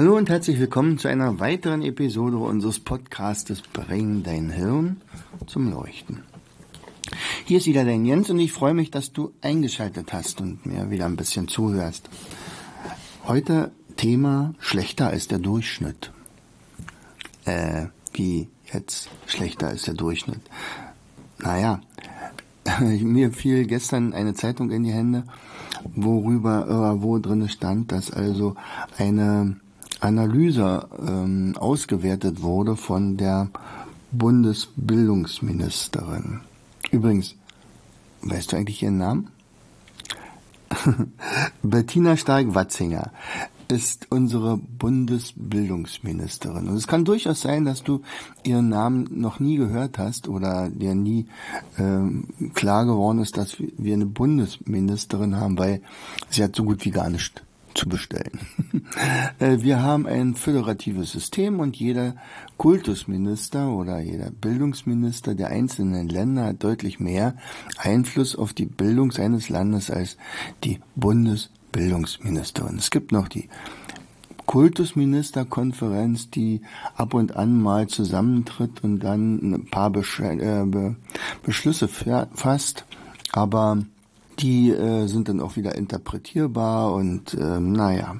Hallo und herzlich willkommen zu einer weiteren Episode unseres Podcastes Bring dein Hirn zum Leuchten. Hier ist wieder dein Jens und ich freue mich, dass du eingeschaltet hast und mir wieder ein bisschen zuhörst. Heute Thema schlechter als der Durchschnitt. Äh, wie jetzt schlechter als der Durchschnitt? Naja, mir fiel gestern eine Zeitung in die Hände, worüber, äh, wo drin stand, dass also eine Analyse ähm, ausgewertet wurde von der Bundesbildungsministerin. Übrigens, weißt du eigentlich ihren Namen? Bettina Stark-Watzinger ist unsere Bundesbildungsministerin. Und es kann durchaus sein, dass du ihren Namen noch nie gehört hast oder dir nie ähm, klar geworden ist, dass wir eine Bundesministerin haben, weil sie hat so gut wie gar nicht zu bestellen. Äh, wir haben ein föderatives System und jeder Kultusminister oder jeder Bildungsminister der einzelnen Länder hat deutlich mehr Einfluss auf die Bildung seines Landes als die Bundesbildungsministerin. Es gibt noch die Kultusministerkonferenz, die ab und an mal zusammentritt und dann ein paar äh, Be Beschlüsse fasst, aber die äh, sind dann auch wieder interpretierbar und äh, naja.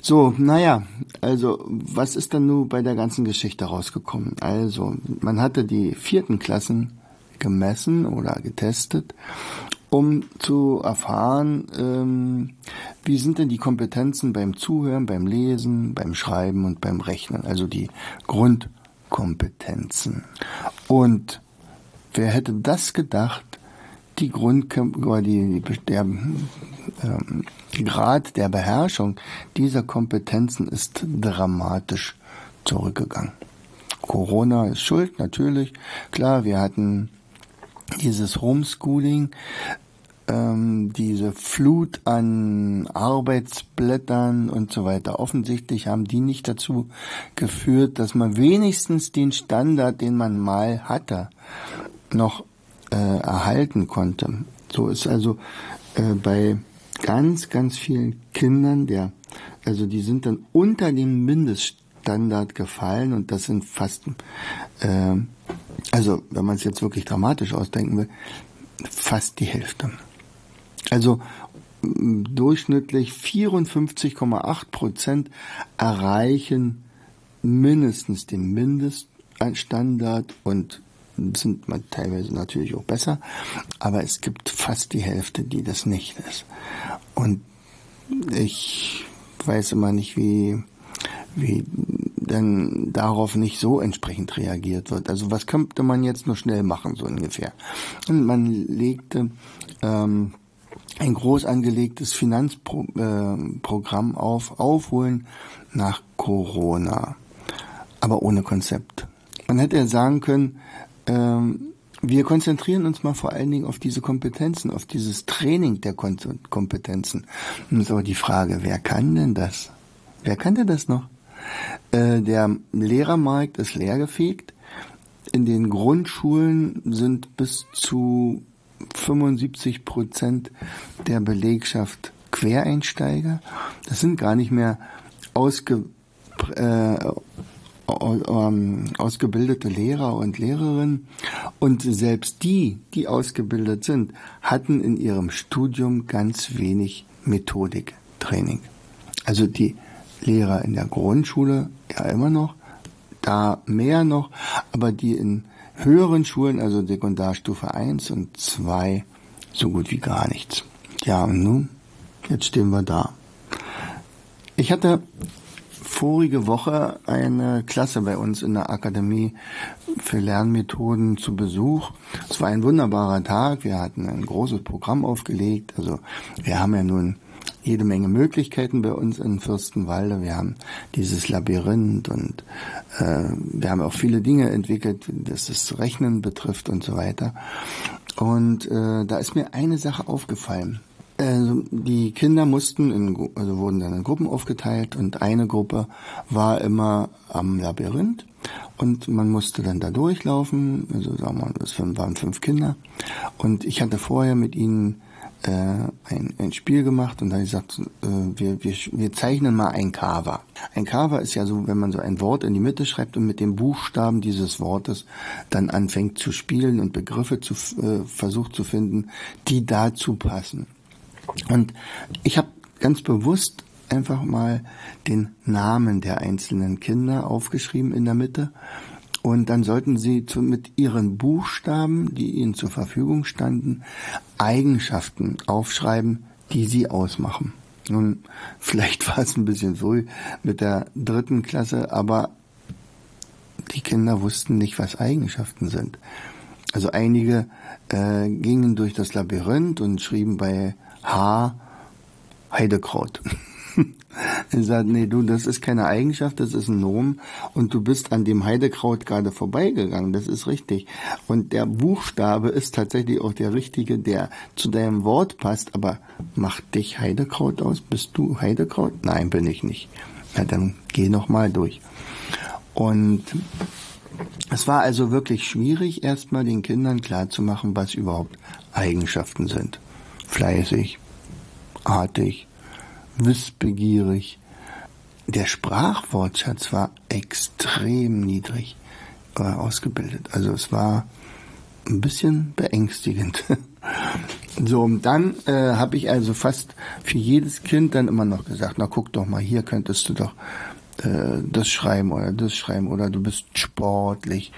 So, naja, also was ist dann nun bei der ganzen Geschichte rausgekommen? Also, man hatte die vierten Klassen gemessen oder getestet, um zu erfahren, ähm, wie sind denn die Kompetenzen beim Zuhören, beim Lesen, beim Schreiben und beim Rechnen, also die Grundkompetenzen. Und wer hätte das gedacht, die Grund oder die, der ähm, Grad der Beherrschung dieser Kompetenzen ist dramatisch zurückgegangen. Corona ist schuld, natürlich. Klar, wir hatten dieses Homeschooling, ähm, diese Flut an Arbeitsblättern und so weiter. Offensichtlich haben die nicht dazu geführt, dass man wenigstens den Standard, den man mal hatte, noch äh, erhalten konnte. So ist also äh, bei ganz, ganz vielen Kindern der, also die sind dann unter dem Mindeststandard gefallen und das sind fast, äh, also wenn man es jetzt wirklich dramatisch ausdenken will, fast die Hälfte. Also durchschnittlich 54,8 Prozent erreichen mindestens den Mindeststandard und sind teilweise natürlich auch besser, aber es gibt fast die Hälfte, die das nicht ist. Und ich weiß immer nicht, wie, wie dann darauf nicht so entsprechend reagiert wird. Also was könnte man jetzt nur schnell machen, so ungefähr? Und man legte ähm, ein groß angelegtes Finanzprogramm äh, auf, aufholen nach Corona, aber ohne Konzept. Man hätte ja sagen können, ähm, wir konzentrieren uns mal vor allen Dingen auf diese Kompetenzen, auf dieses Training der Kompetenzen. Und aber die Frage, wer kann denn das? Wer kann denn das noch? Äh, der Lehrermarkt ist leergefegt. In den Grundschulen sind bis zu 75 Prozent der Belegschaft Quereinsteiger. Das sind gar nicht mehr ausge, äh, ausgebildete Lehrer und Lehrerinnen. Und selbst die, die ausgebildet sind, hatten in ihrem Studium ganz wenig Methodiktraining. Also die Lehrer in der Grundschule ja immer noch, da mehr noch, aber die in höheren Schulen, also Sekundarstufe 1 und 2, so gut wie gar nichts. Ja, und nun, jetzt stehen wir da. Ich hatte vorige Woche eine Klasse bei uns in der Akademie für Lernmethoden zu Besuch. Es war ein wunderbarer Tag. Wir hatten ein großes Programm aufgelegt. Also wir haben ja nun jede Menge Möglichkeiten bei uns in Fürstenwalde. Wir haben dieses Labyrinth und äh, wir haben auch viele Dinge entwickelt, das das Rechnen betrifft und so weiter. Und äh, da ist mir eine Sache aufgefallen. Also die Kinder mussten, in, also wurden dann in Gruppen aufgeteilt und eine Gruppe war immer am Labyrinth und man musste dann da durchlaufen. Also sagen wir mal, das waren fünf Kinder und ich hatte vorher mit ihnen äh, ein, ein Spiel gemacht und dann gesagt, äh, wir, wir, wir zeichnen mal ein Cover. Ein Cover ist ja so, wenn man so ein Wort in die Mitte schreibt und mit den Buchstaben dieses Wortes dann anfängt zu spielen und Begriffe zu äh, versucht zu finden, die dazu passen. Und ich habe ganz bewusst einfach mal den Namen der einzelnen Kinder aufgeschrieben in der Mitte. Und dann sollten sie zu, mit ihren Buchstaben, die ihnen zur Verfügung standen, Eigenschaften aufschreiben, die sie ausmachen. Nun, vielleicht war es ein bisschen früh mit der dritten Klasse, aber die Kinder wussten nicht, was Eigenschaften sind. Also einige äh, gingen durch das Labyrinth und schrieben bei H. Heidekraut. er sagt, nee, du, das ist keine Eigenschaft, das ist ein Nomen und du bist an dem Heidekraut gerade vorbeigegangen, das ist richtig. Und der Buchstabe ist tatsächlich auch der richtige, der zu deinem Wort passt, aber macht dich Heidekraut aus? Bist du Heidekraut? Nein, bin ich nicht. Na, dann geh noch mal durch. Und es war also wirklich schwierig, erstmal den Kindern klarzumachen, was überhaupt Eigenschaften sind fleißig, artig, wissbegierig. Der Sprachwortschatz war extrem niedrig äh, ausgebildet. Also es war ein bisschen beängstigend. so, und dann äh, habe ich also fast für jedes Kind dann immer noch gesagt, na guck doch mal, hier könntest du doch äh, das schreiben oder das schreiben oder du bist sportlich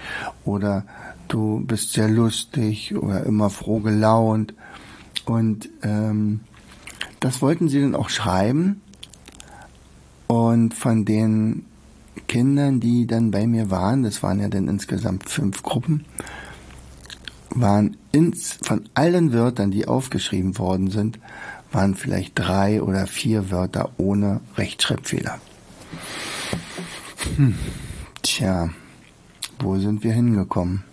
oder du bist sehr lustig oder immer froh gelaunt. Und ähm, das wollten sie dann auch schreiben. Und von den Kindern, die dann bei mir waren, das waren ja dann insgesamt fünf Gruppen, waren ins, von allen Wörtern, die aufgeschrieben worden sind, waren vielleicht drei oder vier Wörter ohne Rechtschreibfehler. Hm. Tja, wo sind wir hingekommen?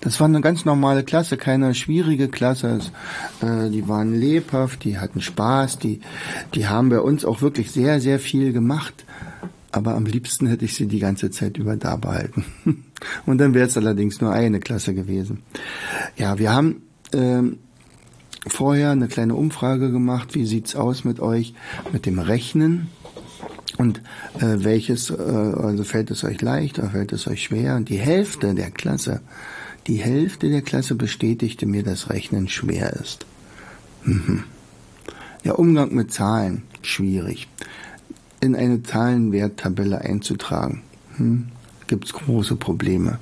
Das war eine ganz normale Klasse, keine schwierige Klasse. Äh, die waren lebhaft, die hatten Spaß, die, die haben bei uns auch wirklich sehr, sehr viel gemacht. Aber am liebsten hätte ich sie die ganze Zeit über da behalten. Und dann wäre es allerdings nur eine Klasse gewesen. Ja, wir haben ähm, vorher eine kleine Umfrage gemacht. Wie sieht's aus mit euch mit dem Rechnen? Und äh, welches, äh, also fällt es euch leicht oder fällt es euch schwer? Und die Hälfte der Klasse die Hälfte der Klasse bestätigte mir, dass Rechnen schwer ist. Mhm. Der Umgang mit Zahlen, schwierig. In eine Zahlenwerttabelle einzutragen, hm, gibt es große Probleme.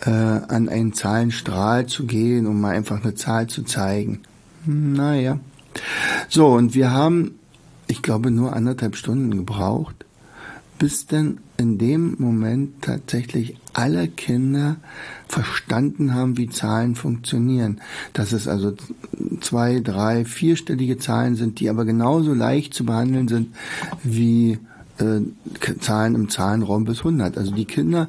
Äh, an einen Zahlenstrahl zu gehen, um mal einfach eine Zahl zu zeigen. Hm, naja. So, und wir haben, ich glaube, nur anderthalb Stunden gebraucht, bis denn in dem Moment tatsächlich alle Kinder verstanden haben, wie Zahlen funktionieren. Dass es also zwei, drei, vierstellige Zahlen sind, die aber genauso leicht zu behandeln sind wie äh, Zahlen im Zahlenraum bis 100. Also die Kinder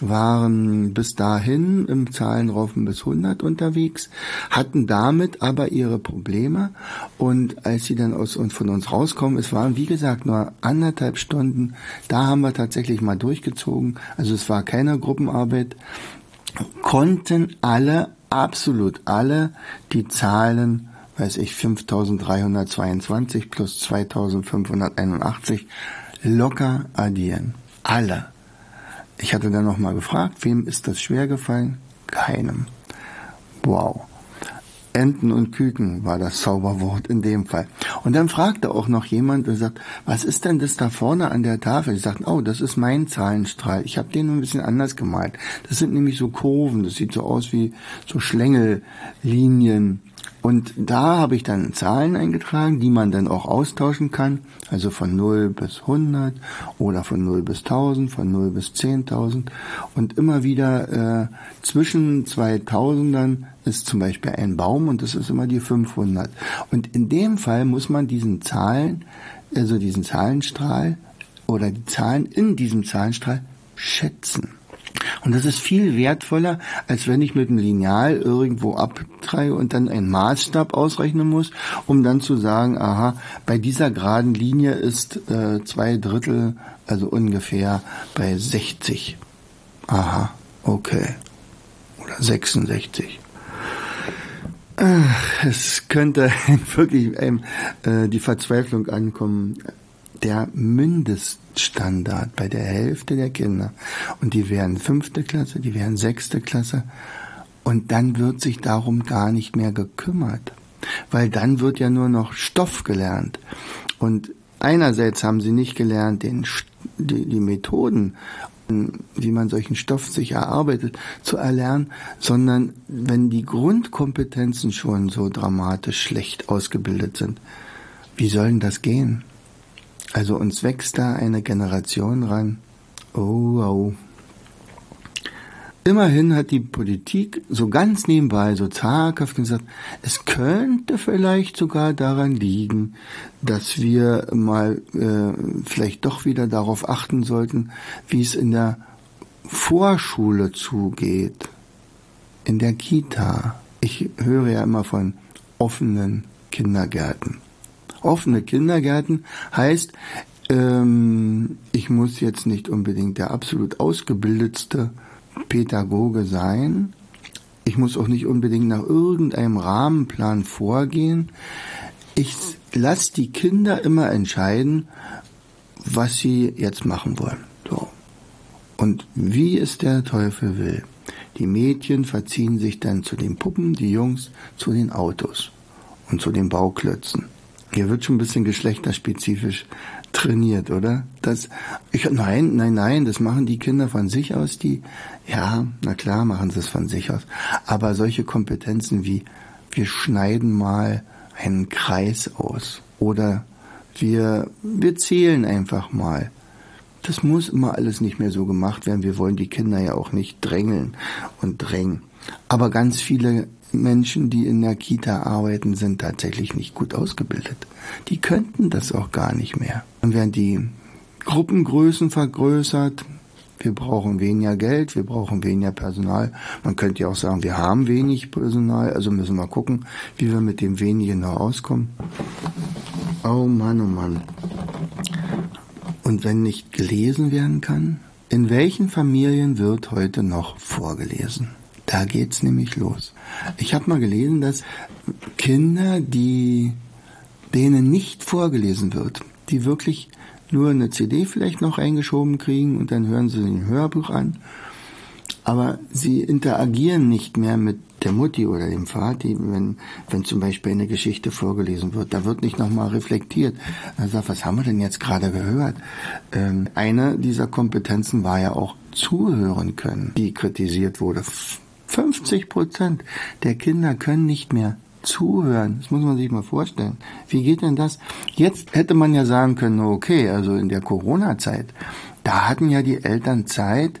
waren bis dahin im Zahlenraum bis 100 unterwegs, hatten damit aber ihre Probleme. Und als sie dann aus und von uns rauskommen, es waren wie gesagt nur anderthalb Stunden, da haben wir tatsächlich mal durchgezogen, also es war keine Gruppenarbeit, konnten alle, absolut alle, die Zahlen weiß ich, 5322 plus 2581 locker addieren. Alle. Ich hatte dann nochmal gefragt, wem ist das schwer gefallen? Keinem. Wow. Enten und Küken war das Zauberwort in dem Fall. Und dann fragte auch noch jemand und sagt, was ist denn das da vorne an der Tafel? Ich sagte, oh, das ist mein Zahlenstrahl. Ich habe den ein bisschen anders gemalt. Das sind nämlich so Kurven. Das sieht so aus wie so Schlängellinien Und da habe ich dann Zahlen eingetragen, die man dann auch austauschen kann. Also von 0 bis 100 oder von 0 bis 1000, von 0 bis 10.000. Und immer wieder äh, zwischen 2000ern ist zum Beispiel ein Baum und das ist immer die 500. Und in dem Fall muss man diesen Zahlen, also diesen Zahlenstrahl oder die Zahlen in diesem Zahlenstrahl schätzen. Und das ist viel wertvoller, als wenn ich mit einem Lineal irgendwo abtreibe und dann einen Maßstab ausrechnen muss, um dann zu sagen, aha, bei dieser geraden Linie ist äh, zwei Drittel, also ungefähr bei 60. Aha, okay. Oder 66. Es könnte wirklich einem äh, die Verzweiflung ankommen. Der Mindest Standard bei der Hälfte der Kinder. Und die wären fünfte Klasse, die wären sechste Klasse. Und dann wird sich darum gar nicht mehr gekümmert. Weil dann wird ja nur noch Stoff gelernt. Und einerseits haben sie nicht gelernt, den, die, die Methoden, wie man solchen Stoff sich erarbeitet, zu erlernen, sondern wenn die Grundkompetenzen schon so dramatisch schlecht ausgebildet sind, wie soll denn das gehen? Also uns wächst da eine Generation ran. Oh, oh. Immerhin hat die Politik so ganz nebenbei, so zaghaft gesagt, es könnte vielleicht sogar daran liegen, dass wir mal äh, vielleicht doch wieder darauf achten sollten, wie es in der Vorschule zugeht, in der Kita. Ich höre ja immer von offenen Kindergärten. Offene Kindergärten heißt, ähm, ich muss jetzt nicht unbedingt der absolut ausgebildetste Pädagoge sein. Ich muss auch nicht unbedingt nach irgendeinem Rahmenplan vorgehen. Ich lasse die Kinder immer entscheiden, was sie jetzt machen wollen. So. Und wie es der Teufel will. Die Mädchen verziehen sich dann zu den Puppen, die Jungs zu den Autos und zu den Bauklötzen. Hier wird schon ein bisschen geschlechterspezifisch trainiert, oder? Das, ich, nein, nein, nein, das machen die Kinder von sich aus, die, ja, na klar machen sie es von sich aus. Aber solche Kompetenzen wie, wir schneiden mal einen Kreis aus oder wir, wir zählen einfach mal. Das muss immer alles nicht mehr so gemacht werden. Wir wollen die Kinder ja auch nicht drängeln und drängen. Aber ganz viele Menschen, die in der Kita arbeiten, sind tatsächlich nicht gut ausgebildet. Die könnten das auch gar nicht mehr. Dann werden die Gruppengrößen vergrößert. Wir brauchen weniger Geld, wir brauchen weniger Personal. Man könnte ja auch sagen, wir haben wenig Personal, also müssen wir gucken, wie wir mit dem wenigen noch auskommen. Oh Mann, oh Mann. Und wenn nicht gelesen werden kann, in welchen Familien wird heute noch vorgelesen? Da geht's nämlich los. Ich habe mal gelesen, dass Kinder, die denen nicht vorgelesen wird, die wirklich nur eine CD vielleicht noch eingeschoben kriegen und dann hören sie ein Hörbuch an, aber sie interagieren nicht mehr mit der Mutti oder dem Vati, wenn, wenn zum Beispiel eine Geschichte vorgelesen wird. Da wird nicht nochmal reflektiert. Er sagt, was haben wir denn jetzt gerade gehört? Ähm, eine dieser Kompetenzen war ja auch zuhören können, die kritisiert wurde 50 Prozent der Kinder können nicht mehr zuhören. Das muss man sich mal vorstellen. Wie geht denn das? Jetzt hätte man ja sagen können, okay, also in der Corona-Zeit, da hatten ja die Eltern Zeit,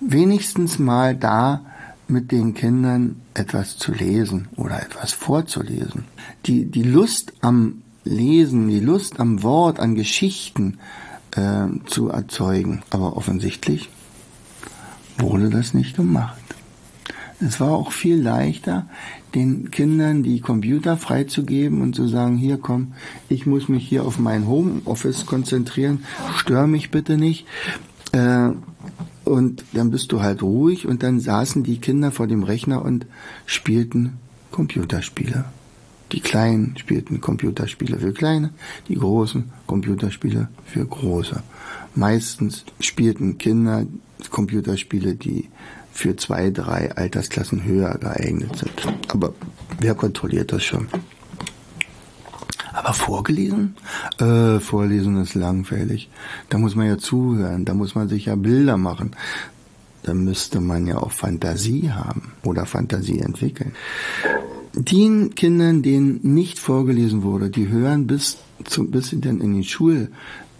wenigstens mal da mit den Kindern etwas zu lesen oder etwas vorzulesen. Die, die Lust am Lesen, die Lust am Wort, an Geschichten äh, zu erzeugen. Aber offensichtlich wurde das nicht gemacht. Es war auch viel leichter, den Kindern die Computer freizugeben und zu sagen, hier komm, ich muss mich hier auf mein Homeoffice konzentrieren, stör mich bitte nicht. Äh, und dann bist du halt ruhig und dann saßen die Kinder vor dem Rechner und spielten Computerspiele. Die Kleinen spielten Computerspiele für Kleine, die Großen Computerspiele für Große. Meistens spielten Kinder Computerspiele, die für zwei, drei Altersklassen höher geeignet sind. Aber wer kontrolliert das schon? Aber vorgelesen? Äh, vorlesen ist langweilig. Da muss man ja zuhören, da muss man sich ja Bilder machen. Da müsste man ja auch Fantasie haben oder Fantasie entwickeln. den Kindern, denen nicht vorgelesen wurde, die hören bis, zum, bis sie dann in die Schule,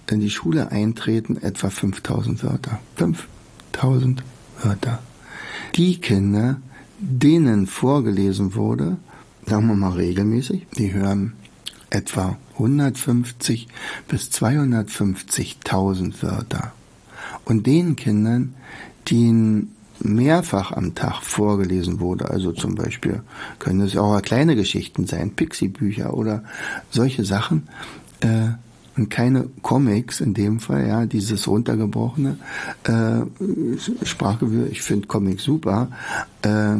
in die Schule eintreten, etwa 5000 Wörter. 5000 Wörter. Die Kinder, denen vorgelesen wurde, sagen wir mal regelmäßig, die hören etwa 150 bis 250.000 Wörter. Und den Kindern, denen mehrfach am Tag vorgelesen wurde, also zum Beispiel können es auch kleine Geschichten sein, Pixie-Bücher oder solche Sachen, äh, und keine Comics in dem Fall, ja, dieses runtergebrochene äh, Sprache. Ich finde Comics super, äh,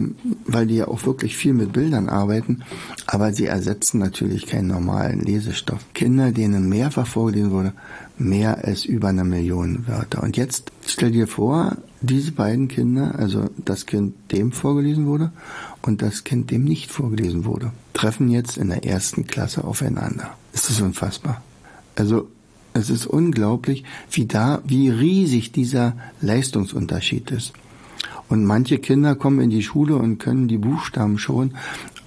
weil die ja auch wirklich viel mit Bildern arbeiten, aber sie ersetzen natürlich keinen normalen Lesestoff. Kinder, denen mehrfach vorgelesen wurde, mehr als über eine Million Wörter. Und jetzt stell dir vor, diese beiden Kinder, also das Kind, dem vorgelesen wurde und das Kind, dem nicht vorgelesen wurde, treffen jetzt in der ersten Klasse aufeinander. Ist unfassbar. Also es ist unglaublich, wie da, wie riesig dieser Leistungsunterschied ist. Und manche Kinder kommen in die Schule und können die Buchstaben schon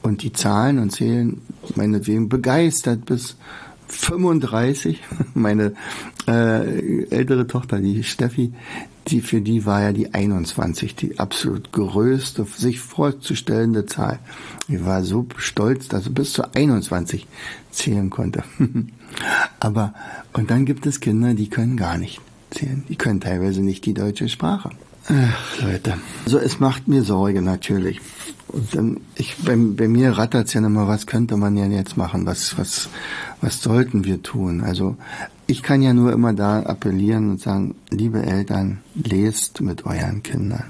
und die Zahlen und zählen meinetwegen begeistert bis 35. Meine äh, ältere Tochter, die Steffi, die für die war ja die 21 die absolut größte, sich vorzustellende Zahl. Ich war so stolz, dass sie bis zu 21 zählen konnte. Aber, und dann gibt es Kinder, die können gar nicht zählen. Die können teilweise nicht die deutsche Sprache. Ach, Leute. Also es macht mir Sorge natürlich. Und dann, ich, bei, bei mir rattert's ja immer, was könnte man ja jetzt machen? Was, was, was sollten wir tun? Also ich kann ja nur immer da appellieren und sagen, liebe Eltern, lest mit euren Kindern.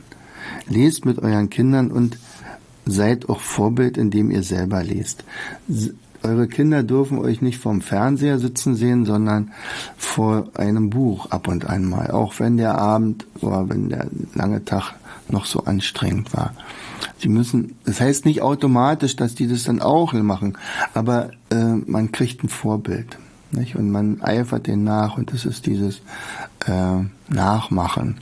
Lest mit euren Kindern und seid auch Vorbild, indem ihr selber lest. Eure Kinder dürfen euch nicht vom Fernseher sitzen sehen, sondern vor einem Buch ab und an mal. Auch wenn der Abend oder wenn der lange Tag noch so anstrengend war. Sie müssen, das heißt nicht automatisch, dass die das dann auch machen, aber äh, man kriegt ein Vorbild. Nicht? Und man eifert den nach und das ist dieses äh, Nachmachen,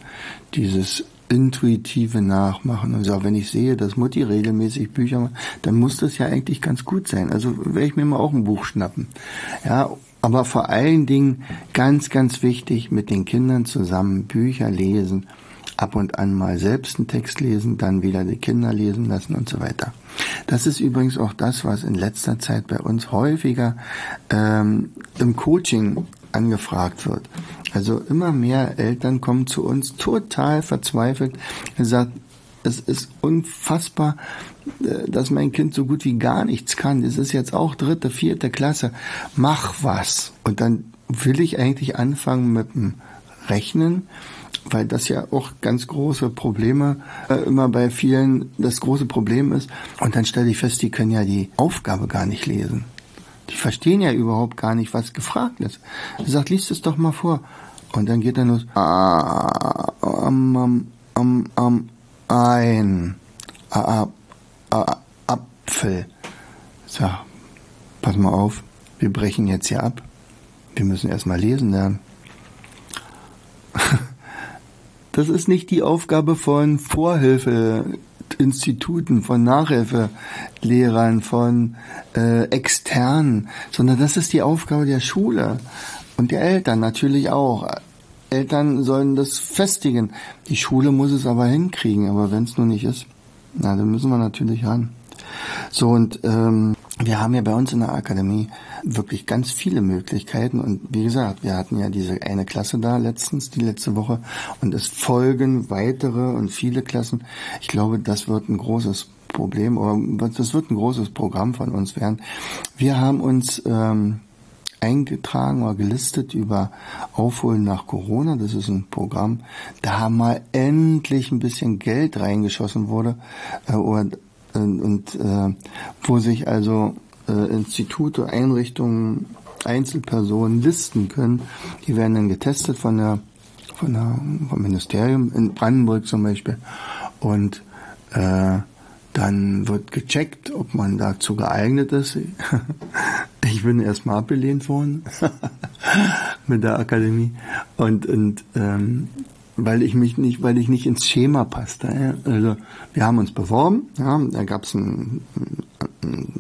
dieses intuitive Nachmachen. Und so, wenn ich sehe, dass Mutti regelmäßig Bücher macht, dann muss das ja eigentlich ganz gut sein. Also werde ich mir mal auch ein Buch schnappen. Ja, aber vor allen Dingen ganz, ganz wichtig, mit den Kindern zusammen Bücher lesen, ab und an mal selbst einen Text lesen, dann wieder die Kinder lesen lassen und so weiter. Das ist übrigens auch das, was in letzter Zeit bei uns häufiger ähm, im Coaching angefragt wird. Also immer mehr Eltern kommen zu uns total verzweifelt und sagen, es ist unfassbar, äh, dass mein Kind so gut wie gar nichts kann. Es ist jetzt auch dritte, vierte Klasse. Mach was. Und dann will ich eigentlich anfangen mit dem Rechnen, weil das ja auch ganz große Probleme äh, immer bei vielen das große Problem ist. Und dann stelle ich fest, die können ja die Aufgabe gar nicht lesen. Die verstehen ja überhaupt gar nicht, was gefragt ist. Er sagt, liest es doch mal vor. Und dann geht er los. Ah, am, am, am, am, ein. A, a, a, Apfel. Sag, pass mal auf, wir brechen jetzt hier ab. Wir müssen erstmal lesen lernen. Das ist nicht die Aufgabe von Vorhilfeinstituten, von Nachhilfelehrern, von äh, externen, sondern das ist die Aufgabe der Schule und der Eltern natürlich auch. Eltern sollen das festigen. Die Schule muss es aber hinkriegen, aber wenn es nur nicht ist, na, dann müssen wir natürlich ran. So und ähm, wir haben ja bei uns in der Akademie wirklich ganz viele Möglichkeiten und wie gesagt, wir hatten ja diese eine Klasse da letztens, die letzte Woche und es folgen weitere und viele Klassen. Ich glaube, das wird ein großes Problem oder das wird ein großes Programm von uns werden. Wir haben uns ähm, eingetragen oder gelistet über Aufholen nach Corona. Das ist ein Programm, da mal endlich ein bisschen Geld reingeschossen wurde äh, oder und, und äh, wo sich also äh, Institute, Einrichtungen, Einzelpersonen listen können. Die werden dann getestet von der, von der vom Ministerium in Brandenburg zum Beispiel und äh, dann wird gecheckt, ob man dazu geeignet ist. Ich bin erstmal abgelehnt worden mit der Akademie und und ähm, weil ich mich nicht, weil ich nicht ins Schema passte. Also wir haben uns beworben, ja, da gab es einen,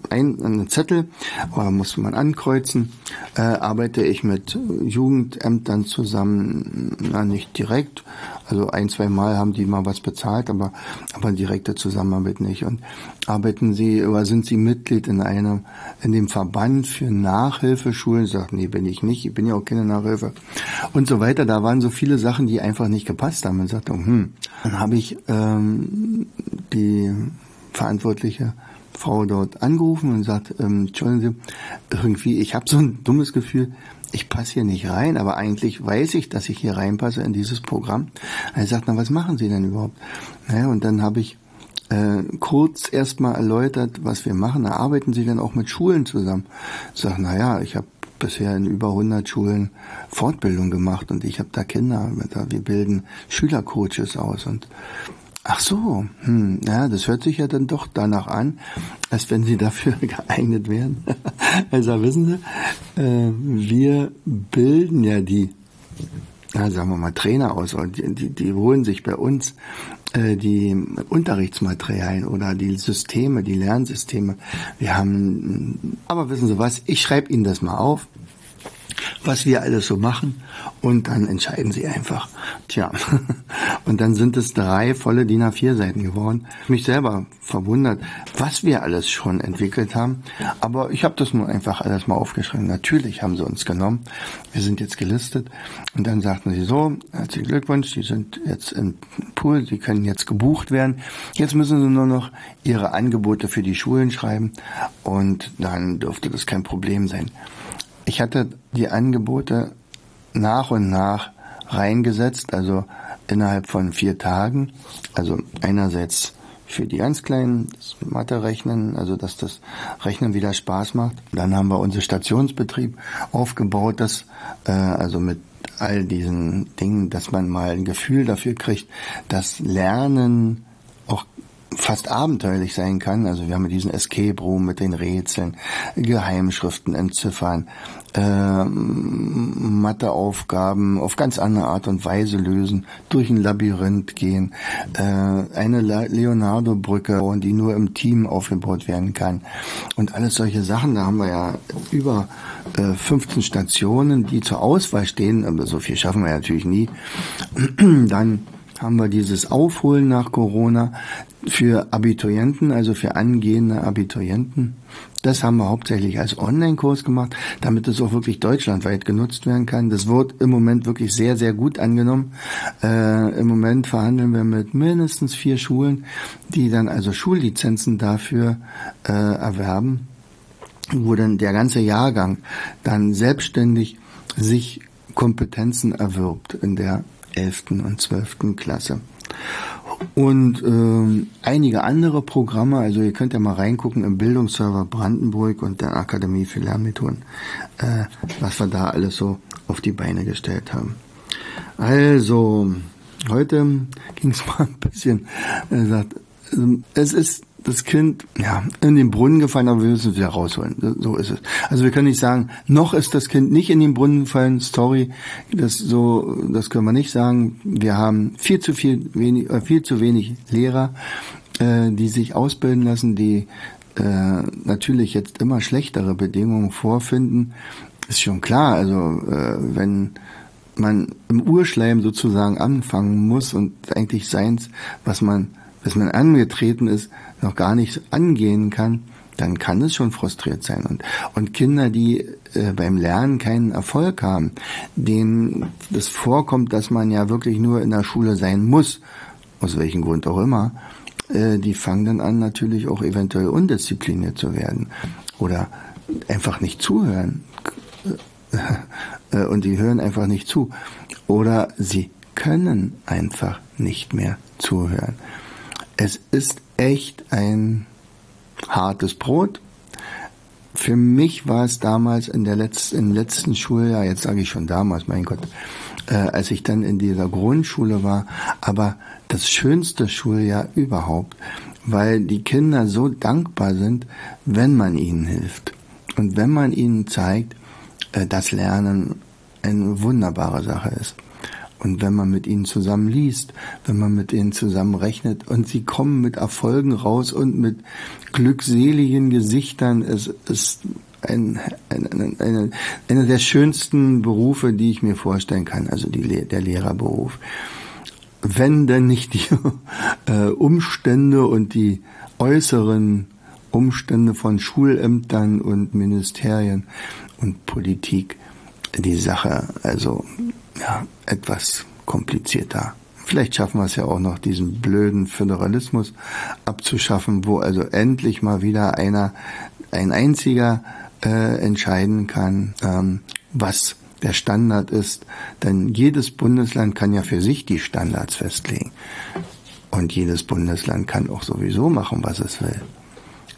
ein, einen Zettel, oder muss man ankreuzen, äh, arbeite ich mit Jugendämtern zusammen, na nicht direkt, also ein, zwei Mal haben die mal was bezahlt, aber, aber direkte Zusammenarbeit nicht. Und arbeiten Sie oder sind Sie Mitglied in einem, in dem Verband für Nachhilfeschulen? Sagt, nee, bin ich nicht, ich bin ja auch keine Nachhilfe. Und so weiter. Da waren so viele Sachen, die einfach nicht gepasst haben. Und sagte, hm, dann habe ich ähm, die verantwortliche Frau dort angerufen und sagt, ähm, Entschuldigen Sie, irgendwie, ich habe so ein dummes Gefühl, ich passe hier nicht rein, aber eigentlich weiß ich, dass ich hier reinpasse in dieses Programm. Er sagt, na, was machen Sie denn überhaupt? Naja, und dann habe ich äh, kurz erstmal erläutert, was wir machen. Da arbeiten Sie denn auch mit Schulen zusammen? Ich sage, naja, ich habe bisher in über 100 Schulen Fortbildung gemacht und ich habe da Kinder, wir bilden Schülercoaches aus und Ach so, hm, ja, das hört sich ja dann doch danach an, als wenn Sie dafür geeignet wären. also wissen Sie, äh, wir bilden ja die, ja, sagen wir mal, Trainer aus und die, die, die holen sich bei uns äh, die Unterrichtsmaterialien oder die Systeme, die Lernsysteme. Wir haben, aber wissen Sie was, ich schreibe Ihnen das mal auf was wir alles so machen und dann entscheiden sie einfach. Tja, und dann sind es drei volle DIN A4 Seiten geworden. Mich selber verwundert, was wir alles schon entwickelt haben, aber ich habe das nur einfach alles mal aufgeschrieben. Natürlich haben sie uns genommen. Wir sind jetzt gelistet und dann sagten sie so, herzlichen Glückwunsch, Sie sind jetzt im Pool, Sie können jetzt gebucht werden. Jetzt müssen Sie nur noch Ihre Angebote für die Schulen schreiben und dann dürfte das kein Problem sein. Ich hatte die Angebote nach und nach reingesetzt, also innerhalb von vier Tagen. Also einerseits für die ganz Kleinen das Mathe-Rechnen, also dass das Rechnen wieder Spaß macht. Dann haben wir unseren Stationsbetrieb aufgebaut, das äh, also mit all diesen Dingen, dass man mal ein Gefühl dafür kriegt, dass Lernen auch fast abenteuerlich sein kann. Also wir haben diesen Escape Room mit den Rätseln, Geheimschriften entziffern, äh, Matheaufgaben auf ganz andere Art und Weise lösen, durch ein Labyrinth gehen, äh, eine Leonardo-Brücke die nur im Team aufgebaut werden kann. Und alles solche Sachen, da haben wir ja über äh, 15 Stationen, die zur Auswahl stehen, aber so viel schaffen wir natürlich nie. Dann haben wir dieses Aufholen nach Corona für Abiturienten, also für angehende Abiturienten. Das haben wir hauptsächlich als Online-Kurs gemacht, damit es auch wirklich deutschlandweit genutzt werden kann. Das wird im Moment wirklich sehr, sehr gut angenommen. Äh, Im Moment verhandeln wir mit mindestens vier Schulen, die dann also Schullizenzen dafür äh, erwerben, wo dann der ganze Jahrgang dann selbstständig sich Kompetenzen erwirbt in der 11. und 12. Klasse. Und ähm, einige andere Programme, also ihr könnt ja mal reingucken im Bildungsserver Brandenburg und der Akademie für Lernmethoden, äh, was wir da alles so auf die Beine gestellt haben. Also, heute ging es mal ein bisschen, äh, sagt, es ist das Kind ja in den Brunnen gefallen, aber wir müssen es wieder rausholen. So ist es. Also wir können nicht sagen, noch ist das Kind nicht in den Brunnen gefallen. Story, das so, das können wir nicht sagen. Wir haben viel zu viel wenig, äh, viel zu wenig Lehrer, äh, die sich ausbilden lassen, die äh, natürlich jetzt immer schlechtere Bedingungen vorfinden. Ist schon klar. Also äh, wenn man im Urschleim sozusagen anfangen muss und eigentlich seins, was man, was man angetreten ist, noch gar nicht angehen kann, dann kann es schon frustriert sein. Und, und Kinder, die äh, beim Lernen keinen Erfolg haben, denen das vorkommt, dass man ja wirklich nur in der Schule sein muss, aus welchem Grund auch immer, äh, die fangen dann an, natürlich auch eventuell undiszipliniert zu werden oder einfach nicht zuhören. Äh, und die hören einfach nicht zu. Oder sie können einfach nicht mehr zuhören. Es ist echt ein hartes Brot. Für mich war es damals in der letzten, im letzten Schuljahr, jetzt sage ich schon damals, mein Gott, äh, als ich dann in dieser Grundschule war, aber das schönste Schuljahr überhaupt, weil die Kinder so dankbar sind, wenn man ihnen hilft und wenn man ihnen zeigt, äh, dass Lernen eine wunderbare Sache ist. Und wenn man mit ihnen zusammen liest, wenn man mit ihnen zusammen rechnet und sie kommen mit Erfolgen raus und mit glückseligen Gesichtern, es ist ein, ein, eine, einer der schönsten Berufe, die ich mir vorstellen kann, also die, der Lehrerberuf. Wenn denn nicht die äh, Umstände und die äußeren Umstände von Schulämtern und Ministerien und Politik die Sache also ja, etwas komplizierter. Vielleicht schaffen wir es ja auch noch, diesen blöden Föderalismus abzuschaffen, wo also endlich mal wieder einer, ein einziger äh, entscheiden kann, ähm, was der Standard ist. Denn jedes Bundesland kann ja für sich die Standards festlegen. Und jedes Bundesland kann auch sowieso machen, was es will.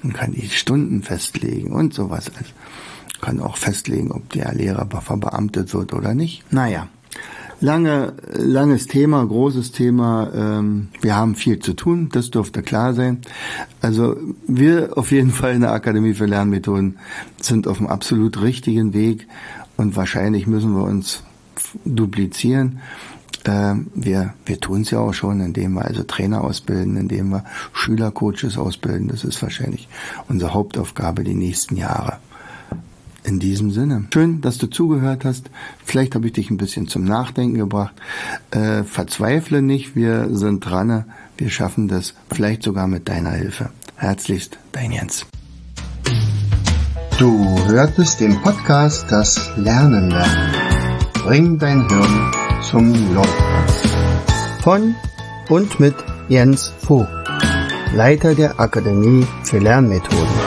Man kann die Stunden festlegen und sowas. Kann auch festlegen, ob der Lehrer verbeamtet wird oder nicht. Naja, lange, langes Thema, großes Thema. Ähm, wir haben viel zu tun, das dürfte klar sein. Also wir auf jeden Fall in der Akademie für Lernmethoden sind auf dem absolut richtigen Weg und wahrscheinlich müssen wir uns duplizieren. Ähm, wir, wir tun es ja auch schon, indem wir also Trainer ausbilden, indem wir Schülercoaches ausbilden. Das ist wahrscheinlich unsere Hauptaufgabe die nächsten Jahre. In diesem Sinne. Schön, dass du zugehört hast. Vielleicht habe ich dich ein bisschen zum Nachdenken gebracht. Äh, verzweifle nicht, wir sind dran. Wir schaffen das vielleicht sogar mit deiner Hilfe. Herzlichst, dein Jens. Du hörtest den Podcast Das Lernen lernen. Bring dein Hirn zum Laufen. Von und mit Jens Vogt, Leiter der Akademie für Lernmethoden.